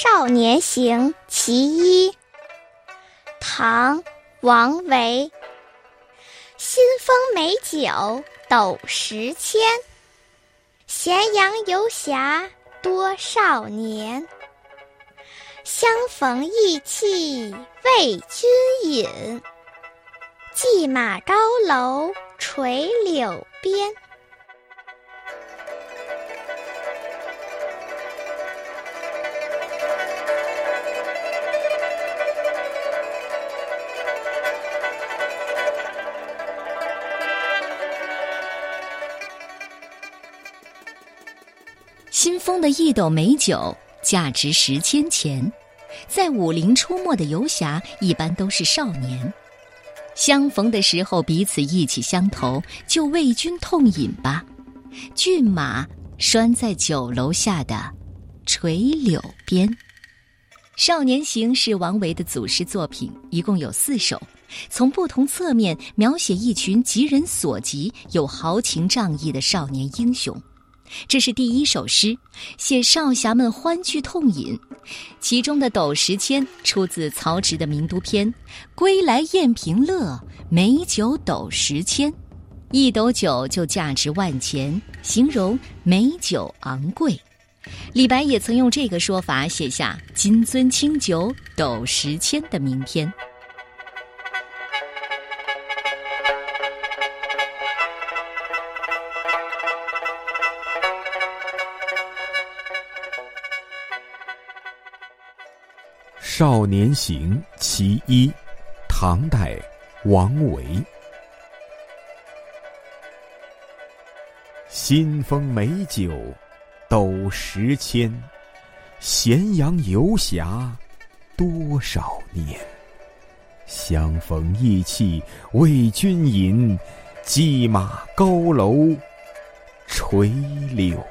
少年行·其一，唐·王维。新丰美酒斗十千，咸阳游侠多少年。相逢意气为君饮，骑马高楼垂柳边。新封的一斗美酒价值十千钱，在武林出没的游侠一般都是少年，相逢的时候彼此意气相投，就为君痛饮吧。骏马拴在酒楼下的垂柳边，《少年行》是王维的祖诗作品，一共有四首，从不同侧面描写一群急人所急、有豪情仗义的少年英雄。这是第一首诗，写少侠们欢聚痛饮。其中的斗十千出自曹植的名都篇：“归来宴平乐，美酒斗十千。”一斗酒就价值万钱，形容美酒昂贵。李白也曾用这个说法写下“金樽清酒斗十千”的名篇。《少年行·其一》，唐代，王维。新丰美酒斗十千，咸阳游侠多少年。相逢意气为君饮，骑马高楼垂柳。